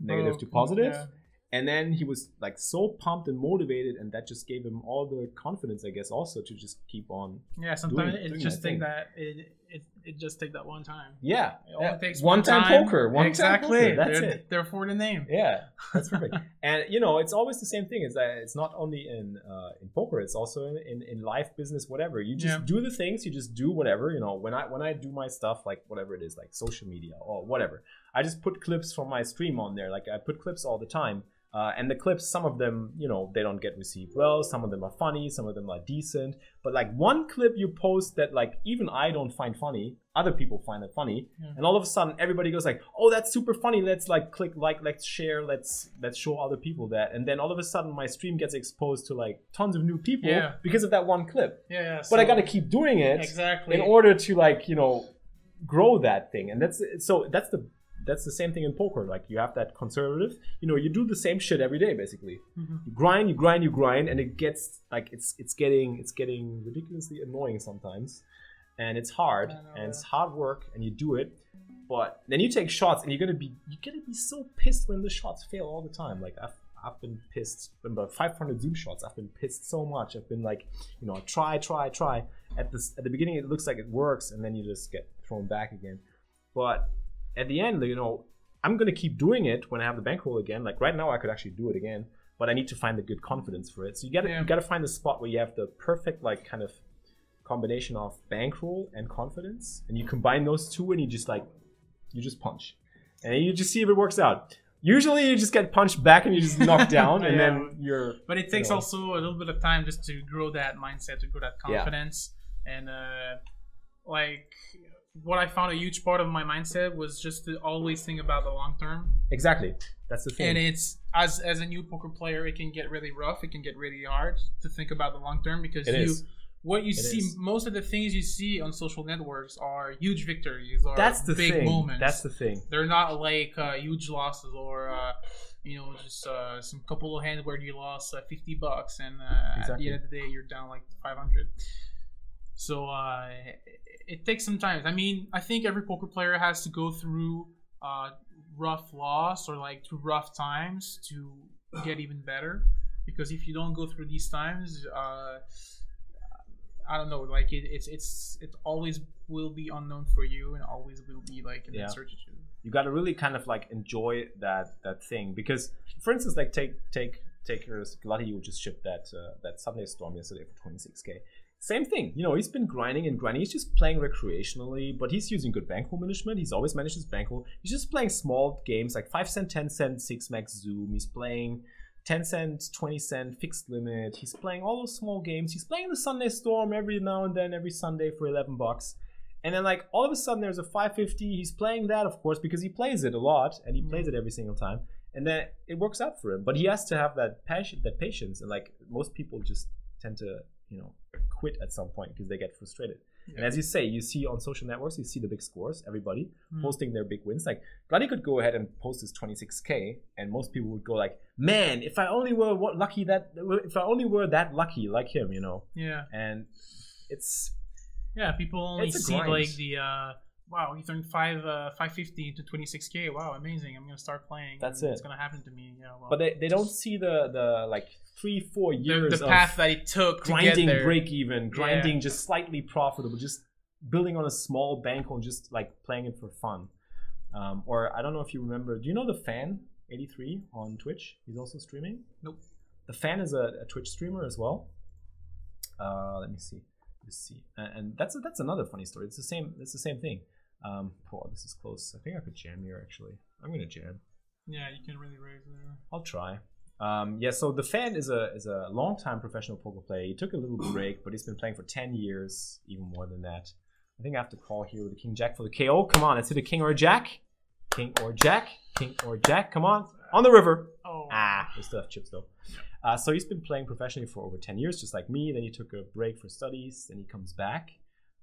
S1: negative to
S2: Oh,
S1: positive.
S2: yeah.
S1: And then he was like so pumped and motivated, and that just gave him all the confidence, I guess, also to just keep on.
S2: Yeah, sometimes
S1: doing
S2: it
S1: that
S2: just
S1: thing.
S2: take that it, it it just take that one time.
S1: Yeah,
S2: It only
S1: yeah.
S2: takes
S1: one time, poker, one
S2: exactly.
S1: time poker. That's
S2: They're-
S1: it.
S2: Therefore, the name.
S1: Yeah, that's perfect. and you know, it's always the same thing. Is that it's not only in uh, in poker; it's also in, in in life, business, whatever. You just
S2: Yeah.
S1: do the things. You just do whatever. You know, when I when I do my stuff, like whatever it is, like social media or whatever, I just put clips from my stream on there. Like I put clips all the time. Uh, and the clips, some of them, you know, they don't get received well. Some of them are funny. Some of them are decent. But like one clip you post that like even I don't find funny, other people find it funny,
S2: Yeah.
S1: and all of a sudden everybody goes like, "Oh, that's super funny. Let's like click like, let's share, let's let's show other people that." And then all of a sudden my stream gets exposed to like tons of new people
S2: Yeah.
S1: because of that one clip.
S2: Yeah, yeah.
S1: But I got to keep doing it
S2: exactly
S1: in order to like you know grow that thing and that's so that's the that's the same thing in poker like you have that conservative you know you do the same shit every day basically
S2: Mhm.
S1: you grind you grind you grind and it gets like it's it's getting it's getting ridiculously annoying sometimes and it's hard and it's hard work and you do it but then you take shots and you're gonna be you're gonna be so pissed when the shots fail all the time like i've I've been pissed about 500 zoom shots. I've been pissed so much. I've been like, you know, try, try, try. At this, at the beginning, it looks like it works, and then you just get thrown back again. But at the end, you know, I'm gonna keep doing it when I have the bankroll again. Like right now, I could actually do it again, but I need to find the good confidence for it. So you gotta
S2: Yeah.
S1: you gotta find the spot where you have the perfect like kind of combination of bankroll and confidence, and you combine those two, and you just like you just punch, and you just see if it works out. Usually, you just get punched back and you just knock down, and
S2: Yeah.
S1: then you're
S2: But it takes
S1: know.
S2: also a little bit of time just to grow that mindset, to grow that
S1: Yeah.
S2: confidence, and uh, like what I found a huge part of my mindset was just to always think about the long term.
S1: exactly that's the thing.
S2: And it's as as a new poker player, it can get really rough. It can get really hard to think about the long term because
S1: It
S2: you
S1: is.
S2: what you
S1: It
S2: see
S1: is.
S2: most of the things you see on social networks are huge victories or
S1: that's the
S2: big
S1: thing.
S2: moments.
S1: That's the thing.
S2: They're not like uh, huge losses or uh, you know just uh, some couple of hands where you lost uh, fifty bucks and uh, at the end of the day you're down like five hundred. So uh, it, takes some time. I mean, I think every poker player has to go through uh, rough loss or like through rough times to get even better. Because if you don't go through these times, uh, I don't know, like it, it's it's it always will be unknown for you and always will be like an
S1: Yeah.
S2: uncertainty.
S1: you got to really kind of like enjoy that that thing because for instance like take take takers, Glutty, you just shipped that uh, that Sunday Storm yesterday for 26k. Same thing, you know, he's been grinding and grinding. He's just playing recreationally, but he's using good bankroll management. He's always managed his bankroll. He's just playing small games like 5 cent, 10 cent, 6 max zoom. He's playing 10 cent, 20 cent, fixed limit. He's playing all those small games. He's playing the Sunday Storm every now and then, every Sunday for 11 bucks. And then, like, all of a sudden, there's a 550. He's playing that, of course, because he plays it a lot and he mm-hmm. plays it every single time. And then it works out for him. But he has to have that passion, that patience. And, like, most people just tend to, you know, quit at some point because they get frustrated. And as you say, you see on social networks, you see the big scores, everybody
S2: Mm.
S1: posting their big wins. Like Glady could go ahead and post his 26k, and most people would go like, "Man, if I only were what lucky that, if I only were that lucky like him, you know."
S2: Yeah.
S1: And it's
S2: Yeah, people only see
S1: grind.
S2: like the uh wow, he turned five uh five fifty to twenty six K. Wow, amazing. I'm gonna start playing.
S1: That's it.
S2: It's gonna happen to me. Yeah, well
S1: but they, they don't see the the like three four
S2: the,
S1: years
S2: the
S1: of
S2: path that it took to
S1: grinding
S2: get there.
S1: break even, grinding
S2: Yeah.
S1: just slightly profitable, just building on a small bankroll, and just like playing it for fun. Um, or I don't know if you remember. Do you know the fan 83 on Twitch? He's also streaming.
S2: Nope.
S1: The fan is a, a Twitch streamer as well. Uh, let me see. Let's see. And, and that's that's another funny story. It's the same. It's the same thing. Um, oh, this is close. I think I could jam here. Actually, I'm gonna jam.
S2: Yeah, you can really raise there.
S1: I'll try. Um, yeah, so the fan is a is a long-time professional poker player. He took a little break, but he's been playing for ten years, even more than that. I think I have to call here with the king jack for the KO. Come on, let's hit a king or a jack. King or jack. King or jack. Come on, on the river.
S2: Oh
S1: Ah, we still have chips though. Uh, so he's been playing professionally for over 10 years, just like me. Then he took a break for studies. Then he comes back.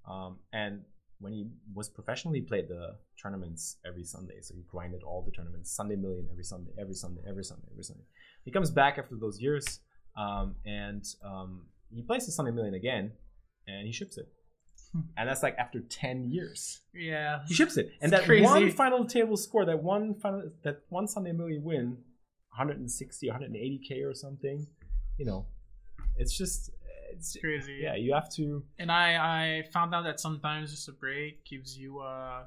S1: Um, and when he was professional, he played the tournaments every Sunday. So he grinded all the tournaments, Sunday Million every Sunday, every Sunday, every Sunday, every Sunday. He comes back after those years um, and um, he plays the Sunday Million again and he ships it.
S2: Hmm.
S1: And that's like after 10 years.
S2: Yeah.
S1: He ships it. And
S2: It's
S1: that
S2: crazy.
S1: one final table score, that one final that one Sunday million win, 160, 180k or something, you know, it's just it's
S2: Crazy.
S1: yeah, you have to
S2: And I I found out that sometimes just a break gives you uh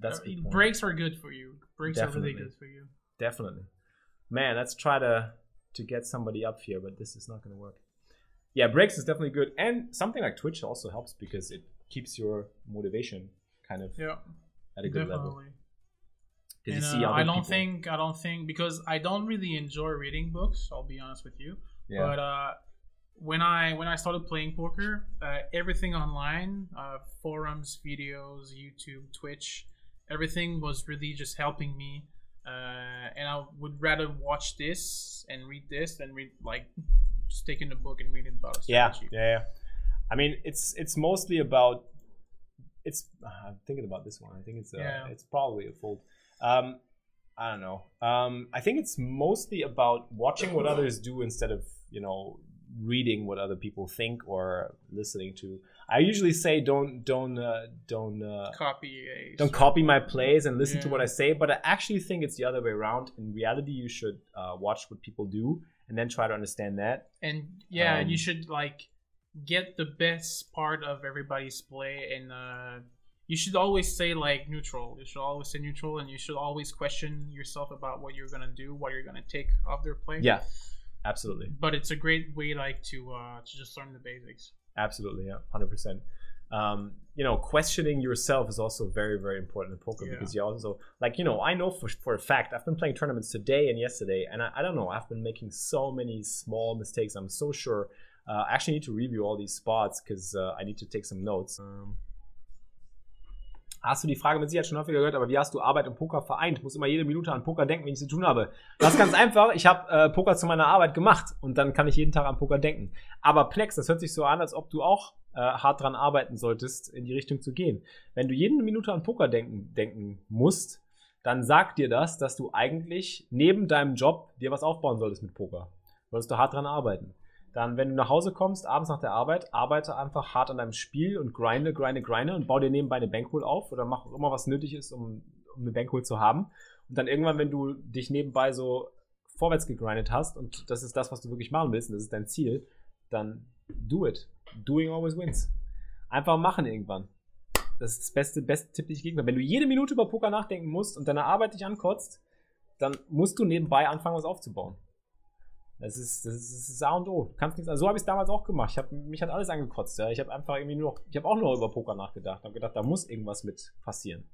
S1: that's
S2: uh, breaks are good for you. Breaks are really good for you.
S1: Definitely. Man, let's try to to get somebody up here, but this is not going to work. Yeah, breaks is definitely good and something like Twitch also helps because it keeps your motivation kind of
S2: Yeah.
S1: at a good level.
S2: Definitely.
S1: Because
S2: And, uh, I don't
S1: people.
S2: think I don't think because I don't really enjoy reading books. I'll be honest with you.
S1: yeah.
S2: But uh, when I when I started playing poker, uh, everything online, uh, forums, videos, YouTube, Twitch, everything was really just helping me. Uh, and I would rather watch this and read this than read like just taking the book and reading about a
S1: yeah, yeah, yeah. I mean, it's it's mostly about. It's uh, I'm thinking about this one. I think it's uh,
S2: Yeah.
S1: it's probably a fold. Um, I don't know. Um, I think it's mostly about watching what others do instead of you know reading what other people think or listening to. I usually say don't don't uh, don't uh,
S2: Copy a
S1: don't copy my plays and listen to what I say, but I actually think it's the other way around. In reality, you should uh, watch what people do and then try to understand that.
S2: and yeah
S1: Um,
S2: you should like get the best part of everybody's play and uh you should always say like neutral you should always say neutral and you should always question yourself about what you're gonna do what you're gonna take off their play
S1: Yeah, absolutely.
S2: but it's a great way like to uh to just learn the basics
S1: Absolutely, yeah, hundred percent. Um, you know, questioning yourself is also very, very important in poker
S2: Yeah.
S1: because you also like, you know, I know for for a fact I've been playing tournaments today and yesterday, and I, I don't know, I've been making so many small mistakes. I'm so sure. Uh, I actually need to review all these spots because uh, I need to take some notes. Um, Hast du die Frage mit Sicherheit schon häufiger gehört, aber wie hast du Arbeit und Poker vereint? Ich muss immer jede Minute an Poker denken, wenn ich zu tun habe. Das ist ganz einfach. Ich habe äh, Poker zu meiner Arbeit gemacht und dann kann ich jeden Tag an Poker denken. Aber Plex, das hört sich so an, als ob du auch äh, hart dran arbeiten solltest, in die Richtung zu gehen. Wenn du jede Minute an Poker denken, denken musst, dann sagt dir das, dass du eigentlich neben deinem Job dir was aufbauen solltest mit Poker. Solltest du hart dran arbeiten. Dann, wenn du nach Hause kommst, abends nach der Arbeit, arbeite einfach hart an deinem Spiel und grinde, grinde, grinde und bau dir nebenbei eine Bankroll auf oder mach immer, was nötig ist, um, um eine Bankroll zu haben. Und dann irgendwann, wenn du dich nebenbei so vorwärts gegrindet hast und das ist das, was du wirklich machen willst und das ist dein Ziel, dann do it. Doing always wins. Einfach machen irgendwann. Das ist das beste, beste Tipp, den ich geben kann. Wenn du jede Minute über Poker nachdenken musst und deine Arbeit dich ankotzt, dann musst du nebenbei anfangen, was aufzubauen. Das ist, das ist, das A und O. Du kannst nichts, also so habe ich es damals auch gemacht. Ich hab, mich hat alles angekotzt. Ja. Ich habe einfach irgendwie nur noch, ich habe auch nur über Poker nachgedacht. habe gedacht, da muss irgendwas mit passieren.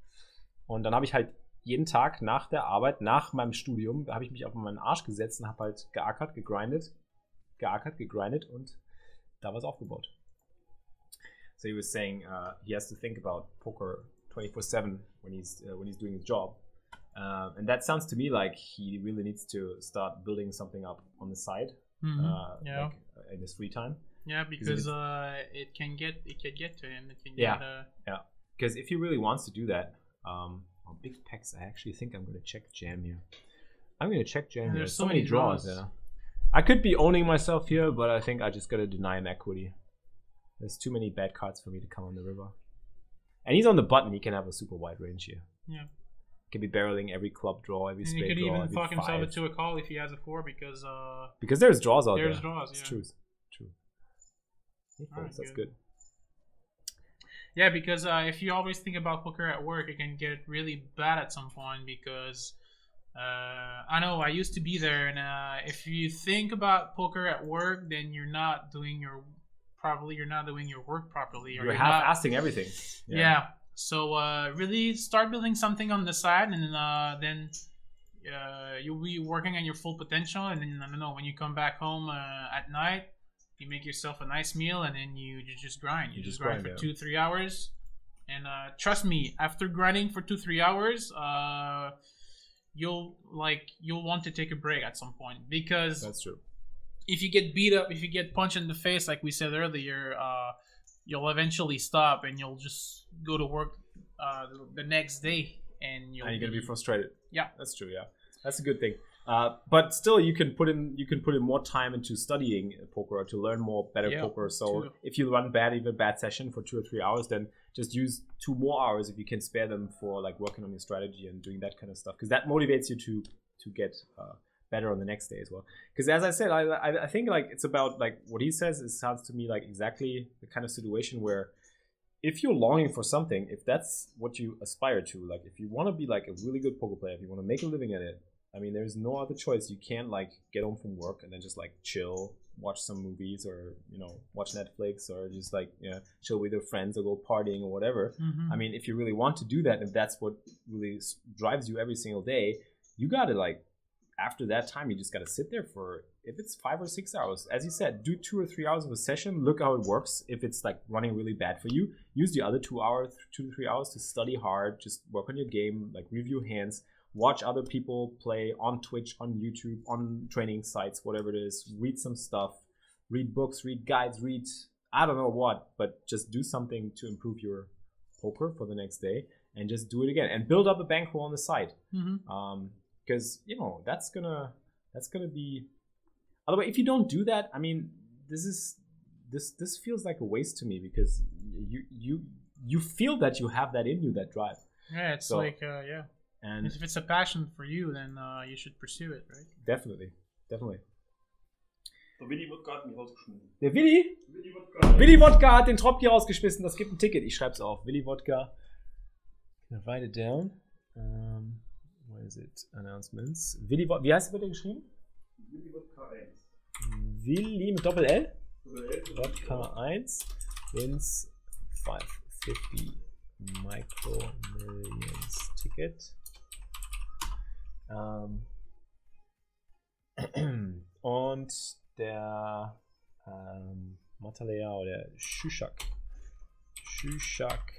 S1: Und dann habe ich halt jeden Tag nach der Arbeit, nach meinem Studium, habe ich mich auf meinen Arsch gesetzt und habe halt geackert, gegrindet, geackert, gegrindet und da was aufgebaut. So he was saying uh, he has to think about poker 24/7 when he's uh, when he's doing his job. Um, and that sounds to me like he really needs to start building something up on the side,
S2: Mhm.
S1: uh,
S2: yeah.
S1: like, uh, in his free time.
S2: Yeah, because uh, it can get it can get to him. It can
S1: Yeah.
S2: get uh,
S1: Because if he really wants to do that, um, on big packs, I actually think I'm going to check jam here. I'm going to check jam here.
S2: there's
S1: so
S2: so
S1: many
S2: many
S1: draws.
S2: draws.
S1: Yeah, I could be owning myself here, but I think I just got to deny him equity. There's too many bad cards for me to come on the river. And he's on the button. He can have a super wide range here.
S2: Yeah.
S1: Can be barreling every club draw, every
S2: and he
S1: straight
S2: could
S1: draw,
S2: even fuck himself
S1: five.
S2: into a call if he has a four because uh
S1: because there's draws out
S2: There's
S1: there.
S2: There's draws,
S1: It's
S2: yeah.
S1: true. True. He
S2: Alright,
S1: that's
S2: good.
S1: good.
S2: yeah because uh, if you always think about poker at work, it can get really bad at some point because. Uh, I know I used to be there, and uh, if you think about poker at work, then you're not doing your probably you're not doing your work properly. or
S1: You're
S2: you're
S1: half-assing everything.
S2: Yeah. So uh, really start building something on the side, and then uh, then uh, you'll be working on your full potential. And then I don't know when you come back home uh, at night, you make yourself a nice meal, and then you, you just grind. You,
S1: You
S2: just grind,
S1: grind,
S2: for two three hours. And uh, trust me, after grinding for two three hours, uh, you'll like you'll want to take a break at some point because
S1: That's true.
S2: if you get beat up, if you get punched in the face, like we said earlier, uh, you'll eventually stop and you'll just go to work uh, the, the next day, and you'll
S1: and you're gonna be frustrated.
S2: Yeah.
S1: that's true. Yeah, that's a good thing. Uh, but still, you can put in you can put in more time into studying poker or to learn more better
S2: Yeah,
S1: poker. So
S2: true.
S1: if you run bad, even bad session for two or three hours, then just use two more hours if you can spare them for like working on your strategy and doing that kind of stuff because that motivates you to to get uh, better on the next day as well. Because as I said, I, I I think like it's about like what he says. It sounds to me like exactly the kind of situation where if you're longing for something, if that's what you aspire to, like if you want to be like a really good poker player, if you want to make a living at it, I mean, there's no other choice. You can't like get home from work and then just like chill, watch some movies, or you know, watch Netflix, or just like you know, chill with your friends or go partying or whatever.
S2: Mhm.
S1: I mean, if you really want to do that, if that's what really drives you every single day, you gotta like after that time, you just gotta sit there for if it's five or six hours. As you said, do two or three hours of a session. Look how it works. If it's like running really bad for you, use the other two hours, two to three hours to study hard. Just work on your game, like review hands, watch other people play on Twitch, on YouTube, on training sites, whatever it is. Read some stuff, read books, read guides, read I don't know what, but just do something to improve your poker for the next day and just do it again and build up a bankroll on the side
S2: Mhm.
S1: um because you know that's gonna that's gonna be otherwise if you don't do that i mean this is this this feels like a waste to me because you you you feel that you have that in you that drive.
S2: Yeah, it's
S1: So-
S2: like uh, yeah.
S1: and
S2: If it's a passion for you, then uh, you should pursue it, right?
S1: definitely definitely.
S3: Der Willi wird gerade mich rausgeschmissen.
S1: der willi?
S3: Willi wird
S1: willi wodka hat den Trop hier rausgeschmissen. Das gibt ein ticket. Ich schreib's auf. Willi wodka. Write it down. Um, where is it announcements willi Wod- wie heißt wird der geschrieben
S3: Willi wird K1.
S1: willi mit doppel l
S3: Oder L.
S1: Vodka 1 wins 550 Micro Millions Ticket. Ähm, und der ähm, Matalea oder Shushak Shushak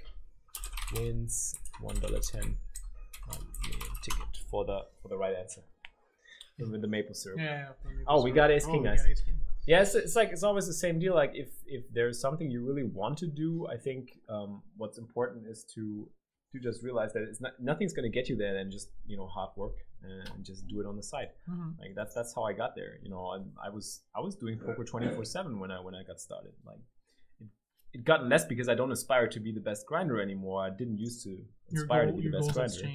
S1: wins $1.10 um, million ticket for the for the right answer. With the maple syrup.
S2: Yeah. yeah
S1: Oh, we got ace king,
S2: we
S1: guys.
S2: ace king.
S1: Yeah, it's, it's like it's always the same deal. Like if if there's something you really want to do, I think um, what's important is to to just realize that it's not nothing's gonna get you there and just you know hard work and just do it on the side.
S2: Mhm.
S1: Like that's that's how I got there. You know, and I was I was doing poker twenty four seven when I when I got started. Like it, it got less because I don't aspire to be the best grinder anymore. I didn't used to aspire
S2: goal,
S1: to be the best grinder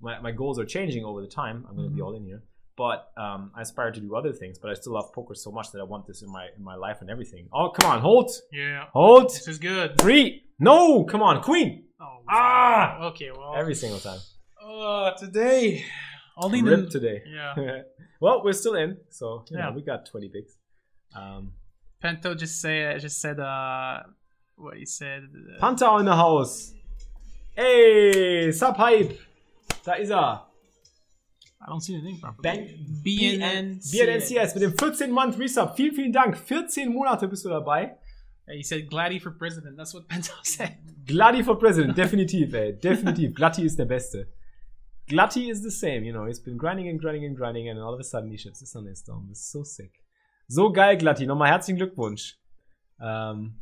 S1: my, my goals are changing over the time. I'm going to be
S2: Mhm.
S1: all in here, but um, I aspire to do other things. But I still love poker so much that I want this in my in my life and everything. Oh come on, hold,
S2: Yeah.
S1: hold,
S2: This is good.
S1: three. No, come on, queen.
S2: Oh,
S1: Ah!
S2: Okay, well.
S1: Every single time.
S2: Uh, today Only
S1: ripped
S2: the,
S1: today.
S2: Yeah.
S1: well, we're still in, so you know,
S2: Yeah.
S1: we got 20 bigs. Um,
S2: Pento just say just said uh what he said. Uh,
S1: Panther in the house. Ey, Sub Hype. Da ist er.
S2: I don't see anything properly.
S1: Bang,
S2: BNN.
S1: BNNCS mit dem 14-Month Resub. Vielen, vielen Dank. 14 Monate bist du dabei.
S2: He said Gladdy for president. That's what Pento said.
S1: Glutty for President, definitiv, ey. Definitiv. Glutty ist der Beste. Glutty is the same, you know. He's been grinding and grinding and grinding and all of a sudden he shits the sun is down. This is so sick. So geil, Glutty. Nochmal herzlichen Glückwunsch. Ähm,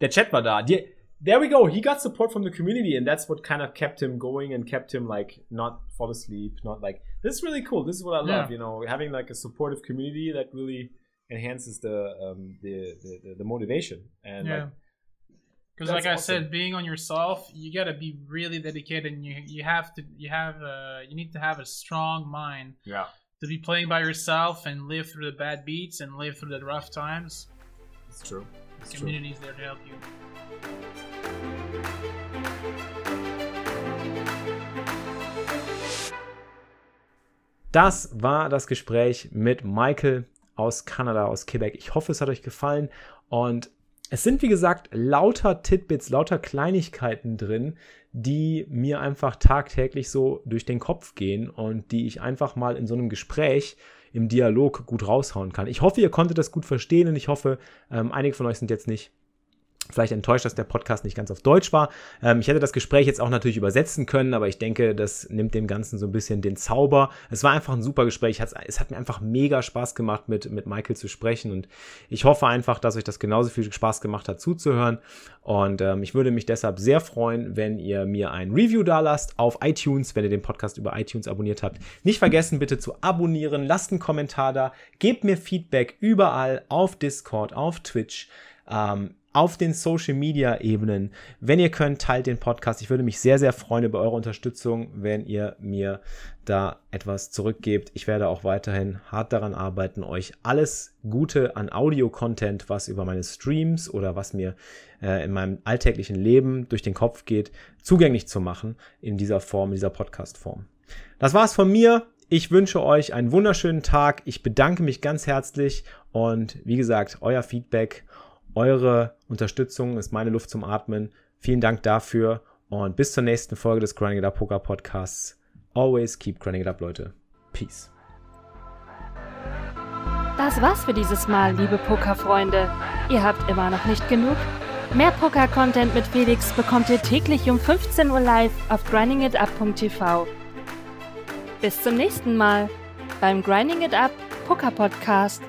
S1: der Chat war da. Die, there we go. He got support from the community and that's what kind of kept him going and kept him like not fall asleep, not like this is really cool. This is what I love,
S2: Yeah.
S1: you know, having like a supportive community that really enhances the um the the, the, the motivation and
S2: Yeah.
S1: like
S2: Because
S1: That's
S2: like I
S1: awesome.
S2: said, being on yourself, you gotta be really dedicated, and you you have to you have uh you need to have a strong mind
S1: yeah.
S2: to be playing by yourself and live through the bad beats and live through the rough times.
S1: It's true. True.
S2: Community's there to help you.
S1: Das war das Gespräch mit Michael aus Kanada, aus Quebec. Ich hoffe, es hat euch gefallen. Und es sind, wie gesagt, lauter Titbits, lauter Kleinigkeiten drin, die mir einfach tagtäglich so durch den Kopf gehen und die ich einfach mal in so einem Gespräch im Dialog gut raushauen kann. Ich hoffe, ihr konntet das gut verstehen und ich hoffe, ähm, einige von euch sind jetzt nicht vielleicht enttäuscht, dass der Podcast nicht ganz auf Deutsch war. Ähm, ich hätte das Gespräch jetzt auch natürlich übersetzen können, aber ich denke, das nimmt dem Ganzen so ein bisschen den Zauber. Es war einfach ein super Gespräch. Es hat, mir einfach mega Spaß gemacht, mit, mit Michael zu sprechen und ich hoffe einfach, dass euch das genauso viel Spaß gemacht hat, zuzuhören. Und ähm, ich würde mich deshalb sehr freuen, wenn ihr mir ein Review da lasst auf iTunes, wenn ihr den Podcast über iTunes abonniert habt. Nicht vergessen, bitte zu abonnieren, lasst einen Kommentar da, gebt mir Feedback überall auf Discord, auf Twitch. Ähm, auf den Social Media Ebenen. Wenn ihr könnt, teilt den Podcast. Ich würde mich sehr, sehr freuen über eure Unterstützung, wenn ihr mir da etwas zurückgebt. Ich werde auch weiterhin hart daran arbeiten, euch alles Gute an Audio-Content, was über meine Streams oder was mir äh, in meinem alltäglichen Leben durch den Kopf geht, zugänglich zu machen in dieser Form, in dieser Podcast-Form. Das war's von mir. Ich wünsche euch einen wunderschönen Tag. Ich bedanke mich ganz herzlich und wie gesagt, euer Feedback eure Unterstützung ist meine Luft zum Atmen. Vielen Dank dafür und bis zur nächsten Folge des Grinding It Up Poker Podcasts. Always keep grinding it up, Leute. Peace.
S4: Das war's für dieses Mal, liebe Pokerfreunde. Ihr habt immer noch nicht genug? Mehr Poker-Content mit Felix bekommt ihr täglich um 15 Uhr live auf grindingitup.tv. Bis zum nächsten Mal beim Grinding It Up Poker Podcast.